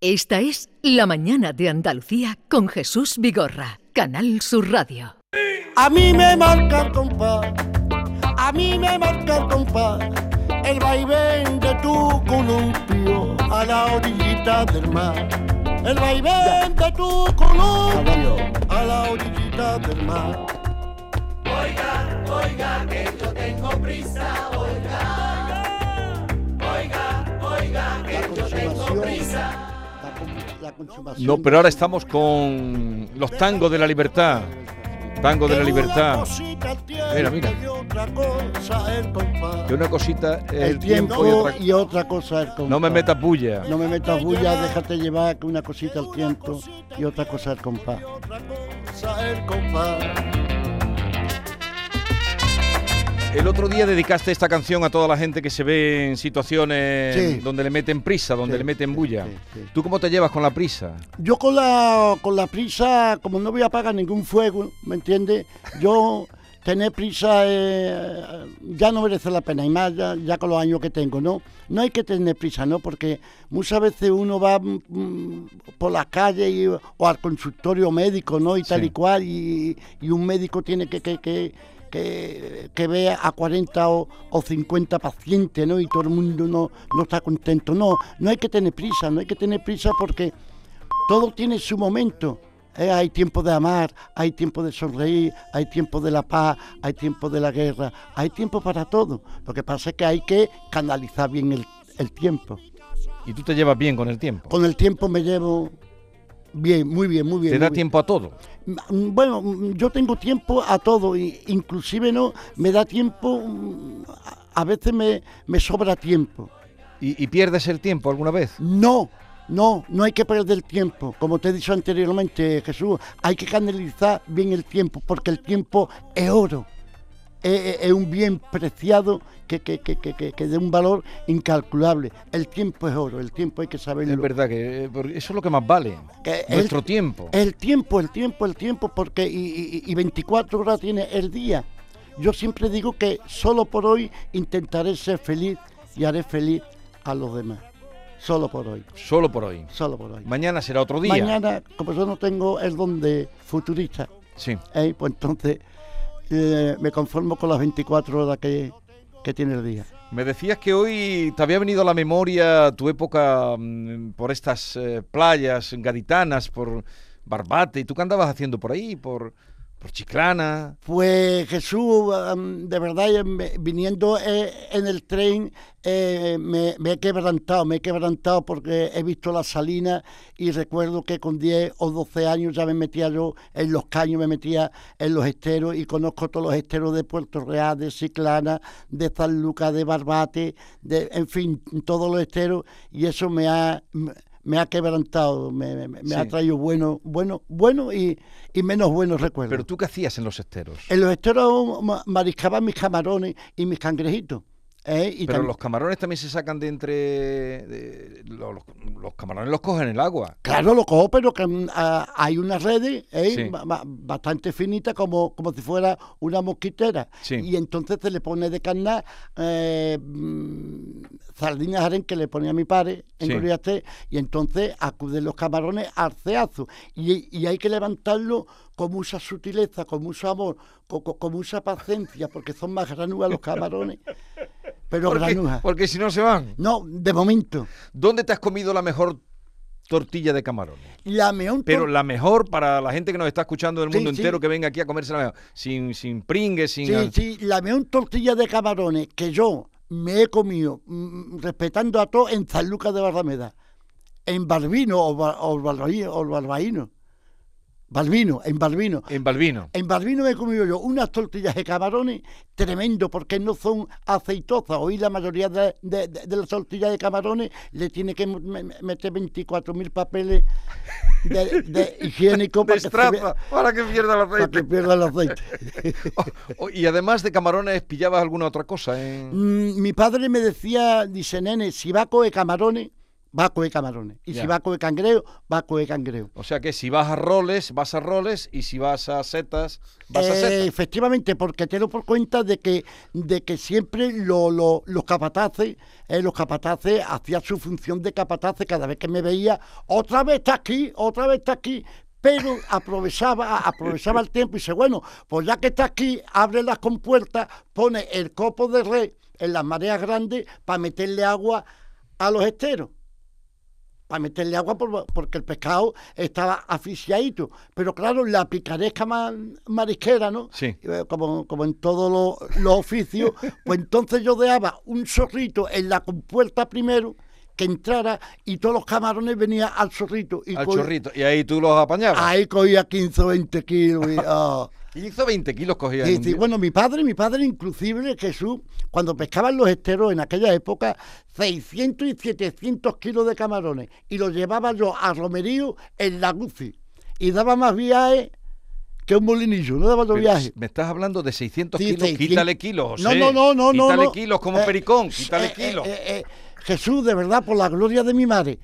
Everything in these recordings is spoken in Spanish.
Esta es La Mañana de Andalucía con Jesús Vigorra, Canal Sur Radio. A mí me marca el compás, a mí me marca el compás, el vaivén de tu columpio a la orillita del mar. El vaivén de tu columpio a la orillita del mar. Oiga, oiga, que yo tengo prisa, oiga. Oiga, oiga, que yo la consumación No, pero ahora estamos con los tangos de la libertad. Tango de la libertad. cosita el tiempo Mira, mira. y otra cosa el compás. Que una cosita es el, el tiempo, tiempo y otra... y otra cosa el compás. No me metas bulla. No me metas bulla, déjate llevar que una cosita el tiempo y otra cosa el compás. El otro día dedicaste esta canción a toda la gente que se ve en situaciones Sí. donde le meten prisa, donde Sí, le meten bulla. sí. ¿Tú cómo te llevas con la prisa? Yo con la, con la prisa, como no voy a apagar ningún fuego, ¿me entiendes? Yo tener prisa eh, ya no merece la pena, y más ya, ya con los años que tengo, ¿no? No hay que tener prisa, ¿no? Porque muchas veces uno va mm, por las calles y- o al consultorio médico, ¿no? Y tal y cual, y, y un médico tiene que... que, que que, que vea a 40 o, o 50 pacientes, ¿no? Y todo el mundo no, no está contento. No, no hay que tener prisa, no hay que tener prisa porque todo tiene su momento. ¿eh? Hay tiempo de amar, hay tiempo de sonreír, hay tiempo de la paz, hay tiempo de la guerra, hay tiempo para todo. Lo que pasa es que hay que canalizar bien el, el tiempo. Y tú te llevas bien con el tiempo. Con el tiempo me llevo bien, muy bien, muy bien. ¿Te da bien. tiempo a todo? Mm, Bueno, yo tengo tiempo a todo, inclusive no me da tiempo, mm, a- veces me, me sobra tiempo. ¿Y, y pierdes el tiempo alguna vez? No, no, no hay que perder el tiempo. Como te he dicho anteriormente, Jesús, hay que canalizar bien el tiempo, porque el tiempo es oro. Es, un bien preciado que, que, que, que, que- que de un valor incalculable. El tiempo es oro, el tiempo hay que saberlo. Es verdad que eh, eso es lo que más vale. El- Nuestro tiempo. El tiempo, el tiempo, el tiempo, porque y, y- y 24 horas tiene el día. Yo siempre digo que solo por hoy intentaré ser feliz y haré feliz a los demás. Solo por hoy, Solo por hoy. solo por hoy. Mañana será otro día. Mañana, como yo no tengo el don de futurista, Sí. ¿eh? pues entonces eh, me conformo con las 24 horas que, que tiene el día. Me decías que hoy te había venido a la memoria tu época mm, por estas eh, playas gaditanas, por Barbate. ¿Y tú qué andabas haciendo por ahí? Por, por Chiclana. Pues Jesús, de verdad, me- viniendo eh, en el tren, eh, me, me he quebrantado, me he quebrantado porque he visto las salinas y recuerdo que con 10 o 12 años ya me metía yo en los caños, me metía en los esteros y conozco todos los esteros de Puerto Real, de Ciclana, de San Lucas, de Barbate, de, en fin, todos los esteros y eso me ha... Me ha quebrantado, me, me- me ha traído bueno, bueno, bueno y, y menos buenos recuerdos. Pero tú qué hacías en los esteros. En los esteros ma- mariscaban mis camarones y mis cangrejitos. ¿Eh? Y Pero los camarones también se sacan de entre... de- los, los camarones los cogen en el agua. Claro, lo cojo, pero que mm, hay unas redes ¿eh? Sí. bastante finitas, como, como si fuera una mosquitera. Sí. Y entonces se le pone de carnar eh, mm, sardinas aren que le ponía mi padre en Sí. Goriaste, y entonces acuden los camarones al ceazo. Y, y hay que levantarlo con mucha sutileza, con mucho amor, con, con- con mucha paciencia, porque son más granujas los camarones. Pero Porque, porque si no se van. No, de momento. ¿Dónde te has comido la mejor tortilla de camarones? La meón Pero la mejor para la gente que nos está escuchando del Sí, mundo sí. entero que venga aquí a comerse la mejor. Sin, sin pringues, sin... Sí, sí, la meón tortilla de camarones que yo me he comido, mm, respetando a todos, en San Lucas de Barrameda. En Barbino o, Bar- o Barbaíno. Balbino, en Balbino. En Balbino. En Balbino me he comido yo unas tortillas de camarones tremendo porque no son aceitosas. Hoy la mayoría de, de- de- de las tortillas de camarones le tiene que meter 24.000 papeles de, higiénico para que, se Destraza, vea- para que pierda el para que aceite. pierda el aceite. Oh, y además de camarones, ¿pillabas alguna otra cosa? Mm, mi padre me decía, dice, nene, si va a coger camarones, va a coger camarones. Y Ya. si va a coger cangrejo, va a coger cangrejo. O sea que si vas a roles, vas a roles y si vas a setas, vas a Eh, setas. efectivamente, porque tengo por cuenta de que, de que siempre lo- lo- los capataces, eh, los capataces hacían su función de capataces cada vez que me veía, otra vez está aquí, otra vez está aquí. Pero aprovechaba, aprovechaba el tiempo y dice, bueno, pues ya que está aquí, abre las compuertas, pone el copo de red en las mareas grandes para meterle agua a los esteros para meterle agua por- porque el pescado estaba asfixiadito. Pero claro, la picaresca ma- marisquera, ¿no? Sí. Eh, Como, como en todos los, los oficios, pues entonces yo dejaba un zorrito en la compuerta primero que entrara y todos los camarones venían al zorrito. Y al co- chorrito. Y ahí tú los apañabas. Ahí cogía 15 o 20 kilos. y, ah. 15 o 20 kilos. Sí, sí, día. bueno, mi padre, mi padre inclusive, Jesús, cuando pescaban los esteros en aquella época, 600 y 700 kilos de camarones, y los llevaba yo a Romerío en la Gucci, y daba más viajes que un molinillo, no daba dos Pero viajes. Me estás hablando de 600 Sí, kilos. 600. Quítale kilos. No, José. no, no, no, no. Quítale no. kilos como Eh, pericón. Quítale eh, kilos. eh, eh, eh, Jesús, de verdad, por la gloria de mi madre,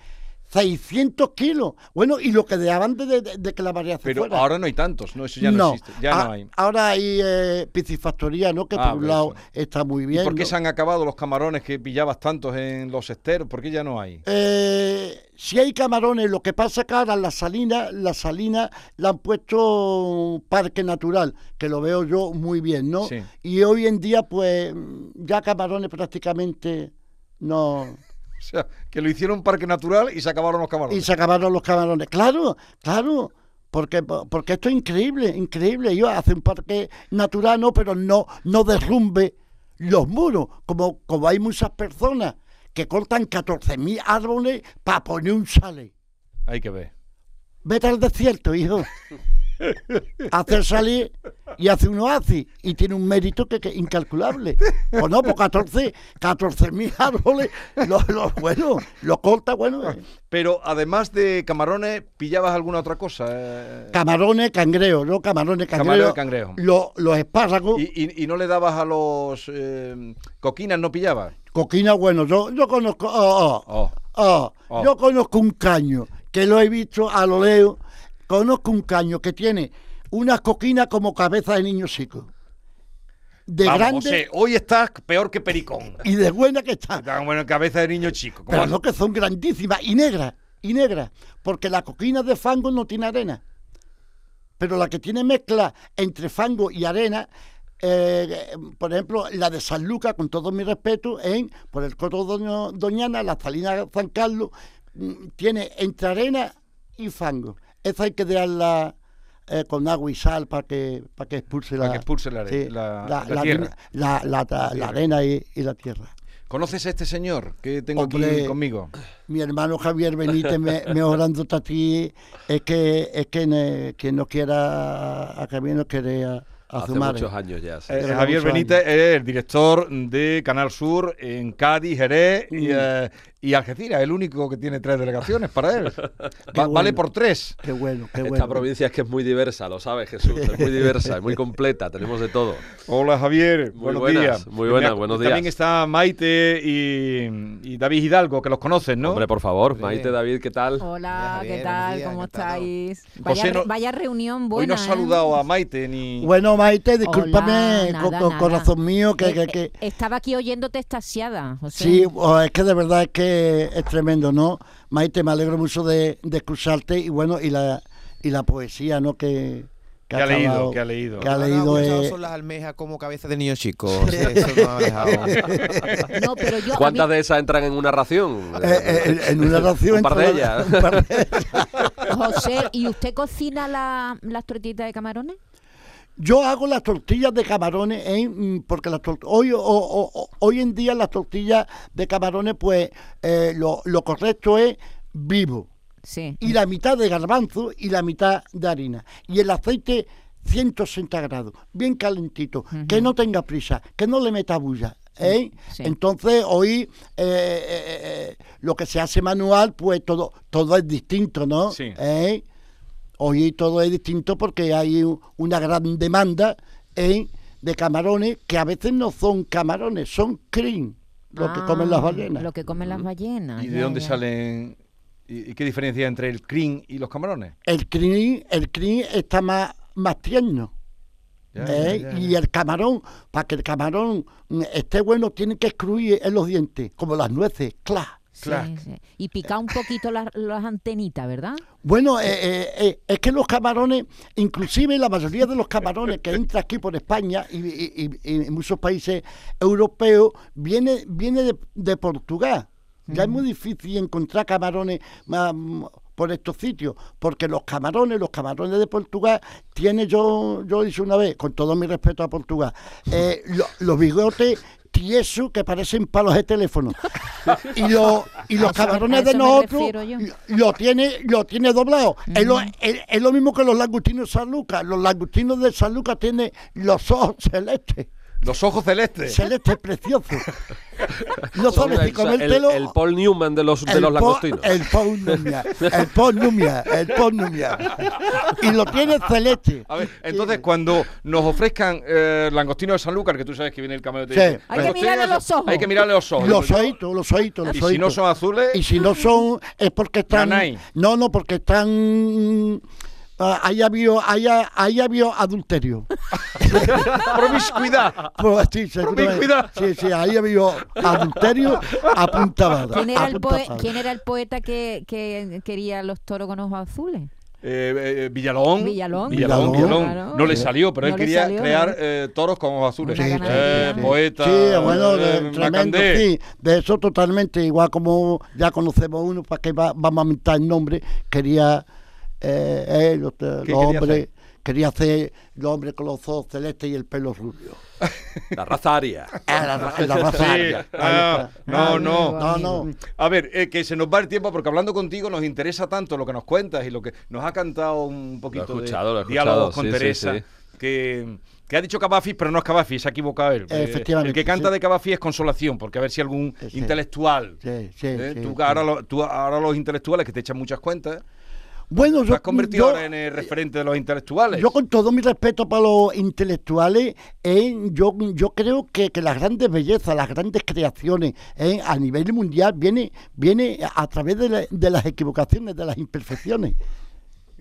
600 kilos. Bueno, y lo que dejaban de, de- de que la variación Pero fuera. ahora no hay tantos. No, eso ya no, existe. Ya a- no hay. Ahora hay eh, piscifactoría, ¿no? Que Ah, por un lado eso. está muy ¿Y bien. por qué ¿no? se han acabado los camarones que pillabas tantos en los esteros? ¿Por qué ya no hay? Eh, si hay camarones, lo que pasa que ahora la salina, la salina la han puesto parque natural, que lo veo yo muy bien, ¿no? Sí. Y hoy en día, pues, ya camarones prácticamente no. O sea, que lo hicieron parque natural y se acabaron los Y camarones. se acabaron los camarones. Claro, claro. Porque, porque esto es increíble, increíble. Yo hace un parque natural, no, pero no, no derrumbe los muros. Como, como hay muchas personas que cortan 14.000 árboles para poner un sale. Hay que ver. Vete al desierto, hijo. Hacer salir y hace un oasis y tiene un mérito que, que incalculable. Pues no, pues 14 mil árboles, los bueno, lo corta, bueno, eh, Pero además de camarones, ¿pillabas alguna otra cosa? Eh, camarones, cangrejos, ¿no? Camarones, y cangrejo. Lo- los espárragos, ¿Y, y- y no le dabas a los eh, coquinas, no pillabas? coquina, bueno, yo, yo conozco, oh, oh, Oh, yo conozco un caño, que lo he visto a lo lejos, conozco un caño que tiene unas coquinas como cabeza de niño chico. De Vamos, grande José, hoy estás peor que pericón. y de buena que está. Tan bueno, cabeza de niño chico. ¿Cómo Pero no que son grandísimas y negras, y negras, porque la coquina de fango no tiene arena. Pero la que tiene mezcla entre fango y arena, eh, por ejemplo, la de San Lucas, con todo mi respeto, en por el Coto Doñana, la Salina de San Carlos, mm, tiene entre arena y fango. Esa hay que dejarla eh, con agua y sal para que, para que expulse la, la arena- y- y la tierra. ¿Conoces a este señor que tengo aquí conmigo? mi hermano Javier Benítez me, mejorándote a ti es que es que ne- quien no quiera a Javier no quiere a, Hace muchos años ya. sí. Eh, Javier Benítez es el director de Canal Sur en Cádiz, Jerez y, Mm. eh, y Algeciras, el único que tiene tres delegaciones para él. Va- Vale bueno. por tres. Qué bueno, qué Esta bueno. provincia es que es muy diversa, lo sabes Jesús, es muy diversa, es muy completa, tenemos de todo. Hola Javier, Muy buenos buenas, días. muy buenas, Me buenos También días. está Maite y, y David Hidalgo, que los conoces, ¿no? Hombre, por favor. Maite, David, ¿qué tal? Hola, Hola, ¿qué Javier, tal? días, ¿Cómo encantado. estáis? Vaya, no- vaya reunión buena. Hoy no has ¿eh? saludado a Maite ni... Bueno, Maite, discúlpame, Hola, co- nada, co- nada. corazón mío, que, Eh, que, eh, que- Estaba aquí oyéndote extasiada. José. sí, es que de verdad es que es tremendo, ¿no? Maite, me alegro mucho de, de escucharte y bueno, y la y la poesía, ¿no? Que, Que ha acabado- leído, que ha leído. que ha leído, eh, son las almejas como cabeza de niño chico. eso no ha dejado. No, pero yo. a ¿Cuántas mí- de esas entran en una ración? eh, eh, en una ración Un par de ellas. un par de ellas. José, ¿y usted cocina la- las tortitas de camarones? Yo hago las tortillas de camarones, ¿eh? Mm, porque las hoy, o- o- o- hoy en día las tortillas de camarones, pues eh, lo, lo correcto es vivo. Sí. Y la mitad de garbanzo y la mitad de harina. Y el aceite 160 grados, bien calentito, que no tenga prisa, que no le meta bulla. ¿eh? Sí. Entonces hoy eh, eh, eh, lo que se hace manual, pues todo, todo es distinto, ¿no? Sí. Hoy todo es distinto porque hay una gran demanda ¿eh? de camarones que a veces no son camarones, son cream. lo que comen las Ah, ballenas. Lo que comen las ballenas. ¿Y de dónde ya. salen? ¿Y, qué diferencia hay entre el crin y los camarones? El crin, el crin está más, más tierno. Ya, ¿eh? ya, ya, Y el camarón, para que el camarón mm, esté bueno, tiene que excluir en los dientes, como las nueces, ¡cla! Sí, Clac. sí. Y picar un poquito las, las antenitas, ¿verdad? Bueno, eh, eh, eh, es que los camarones, inclusive la mayoría de los camarones que entra aquí por España y, y- y- y en muchos países europeos, viene, viene de, de Portugal. Ya es muy difícil encontrar camarones más, mm, por estos sitios, porque los camarones, los camarones de Portugal, tiene yo, yo hice una vez, con todo mi respeto a Portugal, eh, lo- los bigotes tiesos que parecen palos de teléfono. Y, lo- y los camarones de nosotros lo tiene, lo tiene doblado. es, lo, es- es lo mismo que los langostinos de San Lucas. Los langostinos de San Lucas tienen los ojos celestes. Los ojos celestes. Celestes preciosos. No sabes si el, comértelo. el Paul Newman de los, de los po- langostinos. El Paul Numia. El Paul Numia. El Paul Numia. Y lo tiene celeste. A ver, entonces cuando nos ofrezcan eh, langostino de Sanlúcar, que tú sabes que viene el y te Sí. Hay que "Langostino mirarle de los San-". ojos. Hay que mirarle los ojos. Los ojitos, los ojitos, los Y si no ojitos. son azules, Y si no son, es porque están. Nanay. No, no, porque están. Ah, ahí había, ahí, ahí había adulterio. promiscuidad. Pues, sí. Promiscuidad. sí, sí, ahí había adulterio a punta bala, ¿Quién era, el punta poe- bala. ¿Quién era el poeta que, que quería los toros con ojos azules? Eh, eh, Villalón. Villalón. Villalón. Villalón. Claro. No le salió, pero No él quería salió, crear ¿no? eh, toros con ojos azules. Sí. Eh, poeta. Sí, bueno, eh, de- tremendo, sí, de eso totalmente, igual como ya conocemos uno, para que va- vamos a mentar el nombre, quería eh, él, los, los quería hombres, hacer? quería hacer el hombre con los ojos celestes y el pelo rubio. La raza aria. Ah, la, ra- la raza aria. Ah, no, Ah, no. no, no. A ver, eh, que se nos va el tiempo porque hablando contigo nos interesa tanto lo que nos cuentas y lo que nos ha cantado un poquito escuchado, lo he de diálogos escuchado, con sí, Teresa, sí. Que, que ha dicho Cavafi, pero no es Cavafi, se ha equivocado él. Eh, Efectivamente, El que canta sí. de Cavafi es Consolación, porque a ver si algún Sí. intelectual. Sí, sí, ¿eh? sí, tú, sí. Ahora, lo- tú ahora los intelectuales que te echan muchas cuentas, Bueno, yo, has convertido yo- en el referente de los intelectuales. Yo con todo mi respeto para los intelectuales, eh, yo, yo creo que, que las grandes bellezas, las grandes creaciones eh, a nivel mundial viene, viene a través de, la- de las equivocaciones, de las imperfecciones.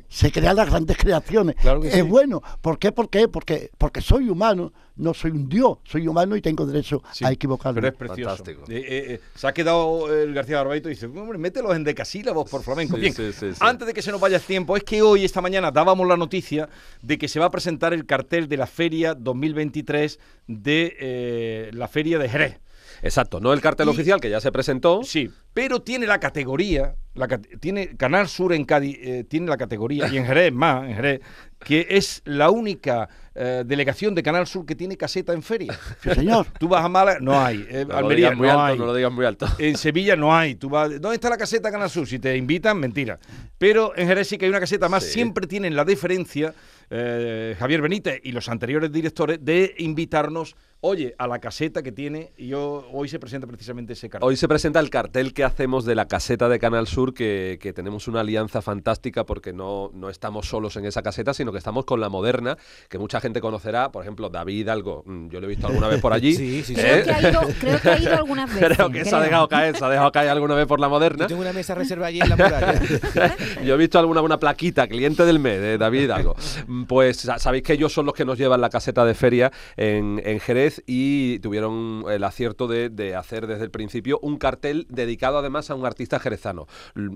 Se crean las grandes creaciones. Claro que es sí. bueno. ¿Por qué? ¿Por qué? Porque, porque soy humano, no soy un dios, soy humano y tengo derecho Sí, a equivocarme. Pero es precioso. Fantástico. Eh, eh, eh, se ha quedado el García Barbaito y dice, hombre, mételos en decasílabos por flamenco. Sí, Bien, sí, sí, sí. antes de que se nos vaya el tiempo, es que hoy, esta mañana, dábamos la noticia de que se va a presentar el cartel de la Feria 2023 de eh, la Feria de Jerez. Exacto, no el cartel Y- oficial que ya se presentó. Sí, pero tiene la categoría, la, cate- tiene Canal Sur en Cádiz, eh, tiene la categoría, y en Jerez más, en Jerez, que es la única eh, delegación de Canal Sur que tiene caseta en feria. Sí, señor. Tú vas a Málaga, no hay. Eh, No lo Almería, no alto, hay. no lo digas muy alto. En Sevilla no hay. Tú vas, ¿Dónde está la caseta Canal Sur? Si te invitan, mentira. Pero en Jerez sí que hay una caseta más. Sí. Siempre tienen la diferencia, eh, Javier Benítez y los anteriores directores, de invitarnos, oye, a la caseta que tiene. Y yo, hoy se presenta precisamente ese cartel. Hoy se presenta el cartel que hacemos de la caseta de Canal Sur, que, que tenemos una alianza fantástica porque no, no estamos solos en esa caseta, sino que estamos con la moderna, que mucha gente conocerá, por ejemplo, David algo, mm, yo lo he visto alguna vez por allí. Sí, sí, sí. Creo ¿eh? que ha ido, creo que ha ido algunas veces. Creo que se ha creo. dejado caer, se ha dejado caer alguna vez por la moderna. Yo tengo una mesa reserva allí en la muralla. Yo he visto alguna una plaquita, cliente del mes, de David Hidalgo. Mm, Pues sa- sabéis que ellos son los que nos llevan la caseta de feria en, en Jerez y tuvieron el acierto de, de hacer desde el principio un cartel dedicado además a un artista jerezano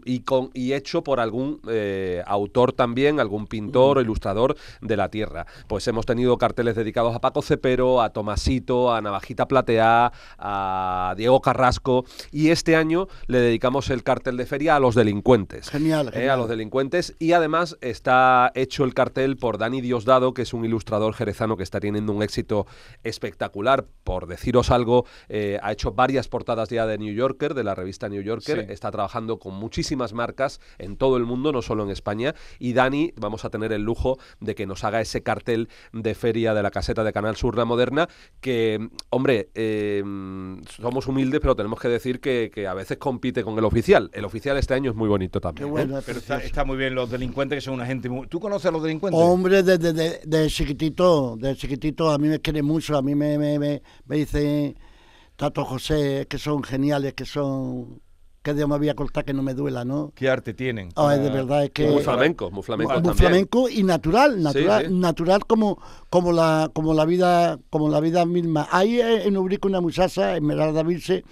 y, con, y hecho por algún eh, autor también, algún pintor o ilustrador de la tierra. Pues hemos tenido carteles dedicados a Paco Cepero, a Tomasito, a Navajita Plateá, a Diego Carrasco y este año le dedicamos el cartel de feria a los delincuentes. Genial, Eh, a los delincuentes y además está hecho el cartel por Dani Diosdado, que es un ilustrador jerezano que está teniendo un éxito espectacular. Por deciros algo, eh, ha hecho varias portadas ya de New Yorker, de la revista New Yorker, Sí. está trabajando con muchísimas marcas en todo el mundo, no solo en España, y Dani, vamos a tener el lujo de que nos haga ese cartel de feria de la caseta de Canal Sur La Moderna, que, hombre, eh, somos humildes, pero tenemos que decir que, que a veces compite con el oficial. El oficial este año es muy bonito también. ¿eh? bueno. Pero está, está muy bien los delincuentes que son una gente muy... ¿Tú conoces a los delincuentes? Hombre, desde de, de, de chiquitito, de chiquitito a mí me quiere mucho, a mí me, me, me, me dicen Tato José, que son geniales, que son... Que Dios me voy a cortar que no me duela, ¿no? ¿Qué arte tienen? Ah, de verdad, es que... Muy flamenco, muy flamenco muy también. flamenco y natural, natural, sí. natural como, como la como la vida, como la vida misma. Hay en Ubrique una muchacha, Esmeralda Vilse,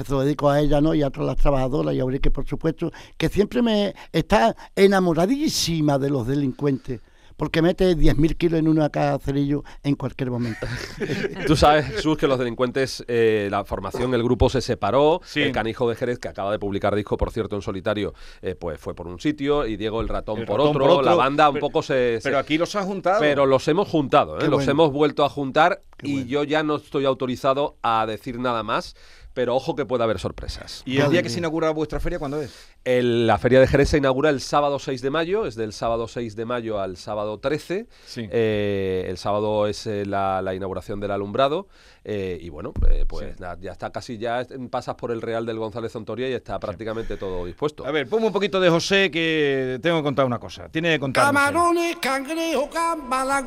que se lo dedico a ella, ¿no? Y a todas las trabajadoras y a Ubrique, por supuesto, que siempre me está enamoradísima de los delincuentes. Porque mete 10.000 kilos en una cacerillo en cualquier momento. Tú sabes, Jesús, que los delincuentes, eh, la formación, el grupo se separó. Sí. El canijo de Jerez, que acaba de publicar disco, por cierto, en solitario, eh, pues fue por un sitio y Diego el ratón, El por, ratón otro. por otro. La banda un poco se. se- Pero aquí los has juntado. pero los hemos juntado, ¿eh? Los bueno. hemos vuelto a juntar Qué y bueno. yo ya no estoy autorizado a decir nada más. Pero ojo que puede haber sorpresas. ¿Y el día que se inaugura vuestra feria cuándo es? El- la Feria de Jerez se inaugura el sábado 6 de mayo, es del sábado 6 de mayo al sábado 13. Sí. Eh, el sábado es eh, la, la inauguración del alumbrado. eh, y bueno, eh, pues nada, ya está casi, ya pasas por el Real del González Zontoria y está prácticamente todo dispuesto. A ver, ponme un poquito de José que tengo que contar una cosa. Tiene que contar. Camarones, cangrejo, gamba,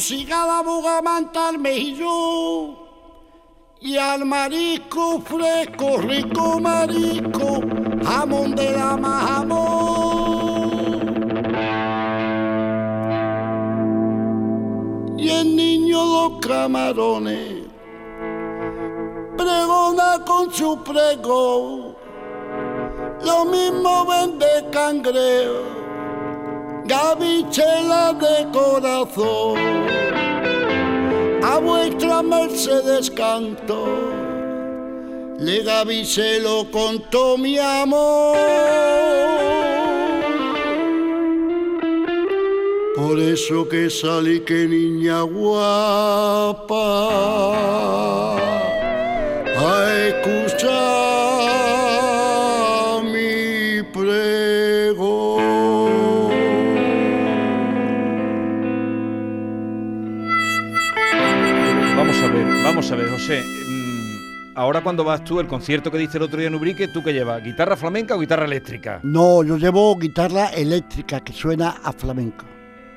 cigala, bogamanta. Y al marisco fresco, rico marisco, jamón de la jamón. Y el niño los camarones pregona con su pregón. Lo mismo vende cangrejo gavichela de corazón, vuestra mercedes canto, le gavichelo con todo mi amor. Por eso que salí que niña guapa a escuchar vamos a ver, José. mm, Ahora cuando vas tú, el concierto que diste el otro día en Ubrique, ¿tú qué llevas? ¿Guitarra flamenca o guitarra eléctrica? No, yo llevo guitarra eléctrica que suena a flamenco.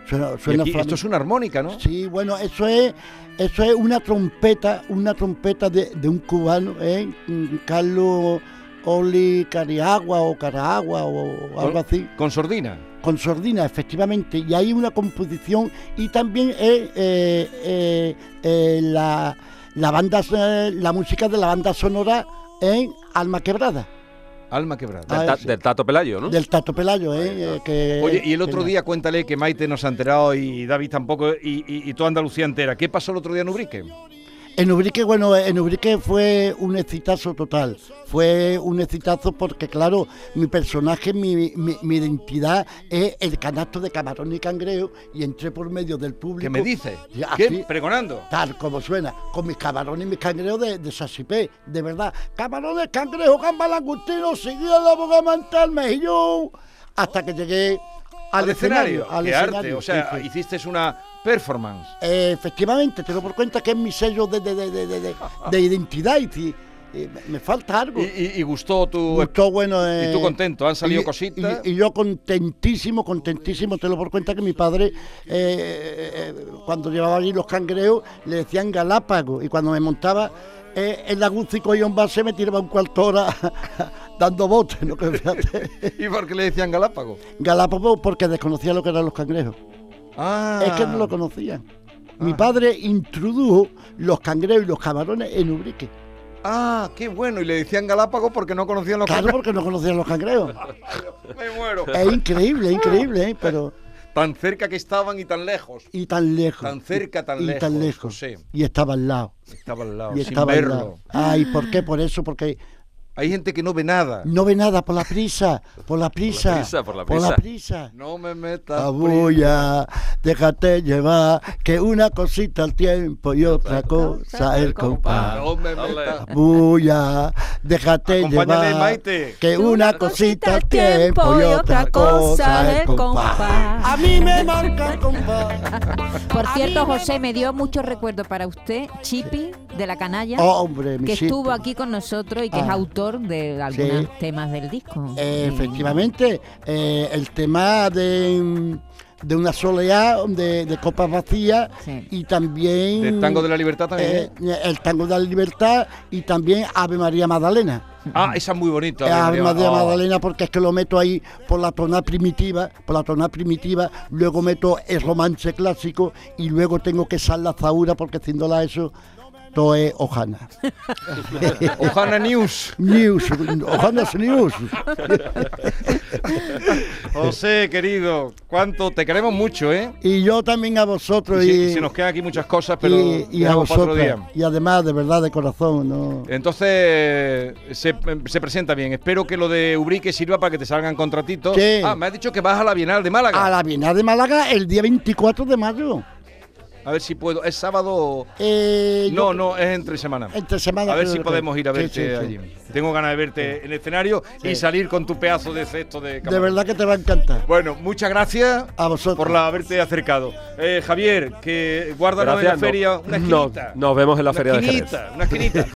Suena, suena aquí- flamenco. esto es una armónica, ¿no? Sí, bueno, eso es, eso es una trompeta, una trompeta de, de un cubano, ¿eh? Mm, Carlos Oli Cariagua o Caragua o algo así, Con sordina. con sordina, efectivamente, y hay una composición y también es eh, eh, eh, la, la banda, eh, la música de la banda sonora en Alma Quebrada, Alma quebrada. Ah, del, ta- sí. del Tato Pelayo, ¿no? del Tato Pelayo, ¿eh? eh, que Oye, y el otro día cuéntale que Maite nos ha enterado y David tampoco y, y, y toda Andalucía entera. ¿Qué pasó el otro día en Ubrique? En Ubrique, bueno, en Ubrique fue un excitazo total. Fue un excitazo porque, claro, mi personaje, mi, mi- mi identidad es el canasto de camarón y cangrejo y entré por medio del público. ¿Qué me dices? ¿Qué? ¿Pregonando? Tal como suena, con mis camarones y mis cangrejos de, de Sasipé, de verdad. Camarones, cangrejos, gamba, langostino, seguía la boga mantal, mejillón, hasta que llegué al, Al escenario. al ¡Qué escenario, arte! O sea, sí, sí. hiciste una performance. Eh, efectivamente, te lo por cuenta que es mi sello de, de, de, de, de- de- de identidad y si eh, me- falta algo. Y, y- y gustó tu... Gustó, bueno. y tú eh, contento, han salido y- cositas. Y, yo contentísimo, contentísimo, te lo por cuenta que mi padre, eh, eh, cuando llevaba allí los cangrejos, le decían Galápagos. Y cuando me montaba en la y un base, me tiraba un cuarto hora dando botes. ¿Y por qué le decían Galápagos? Galápagos porque desconocía lo que eran los cangrejos. Ah. Es que no lo conocían. Mi padre introdujo los cangrejos y los camarones en Ubrique. Ah, qué bueno. Y le decían Galápagos porque no conocían los Claro, cangrejos. porque no conocían los cangrejos. Me muero. Es increíble, es increíble, ¿eh? pero Tan cerca que estaban y tan lejos. y tan lejos. Tan cerca, tan y lejos, tan lejos. José. Y estaba al lado. Estaba al lado, y sin estaba al verlo. lado. Ay, ¿por qué? Por eso, porque Hay gente que no ve nada. no ve nada por la prisa, por la prisa, prisa, por la por la prisa. prisa. No me metas. Abuya, déjate llevar, que una cosita al tiempo y otra cosa el compás. No me metas. Abuya, déjate llevar, Maite. que una cosita al tiempo y otra cosa el compás. A mí me marca el compás. Por cierto, José, me dio mucho recuerdo para usted, Chipi, de la canalla, Oh, hombre, que estuvo aquí con nosotros y que es Ah. autor de algunos Sí. temas del disco. Eh, efectivamente, eh, el tema de, de una soleá, de, de copas vacías Sí. y también... ¿De Tango de la Libertad también? eh, el tango de la libertad y también Ave María Magdalena. Ah, esa es muy bonita. Eh, Ave María Oh. Magdalena porque es que lo meto ahí por la tonada primitiva, por la tonada primitiva, luego meto el romance clásico y luego tengo que sal la zaura porque haciéndola eso todo es Ojana. Ojana News. News, Ojana News. José, querido, cuánto te queremos mucho, ¿eh? Y yo también a vosotros Y y, se nos quedan aquí muchas cosas, pero y, y a dejamos para otro vosotros. día. Y además, de verdad, de corazón, ¿no? Entonces, se, se presenta bien. Espero que lo de Ubrique sirva para que te salgan contratitos. Sí. Ah, me has dicho que vas a la Bienal de Málaga. A la Bienal de Málaga el día 24 de mayo. A ver si puedo. ¿Es sábado? o- Eh, yo- No, no, es entre semana. Entre semana. A ver si podemos ir a verte sí, sí. allí. Tengo ganas de verte en el escenario y salir con tu pedazo de cesto de De camarón. verdad que te va a encantar. Bueno, muchas gracias A vosotros. por la haberte acercado. Eh, Javier, que guárdanos en Gracias, la feria no- una no- esquinita. nos vemos en la Una feria de Jerez. esquinita, Una esquinita.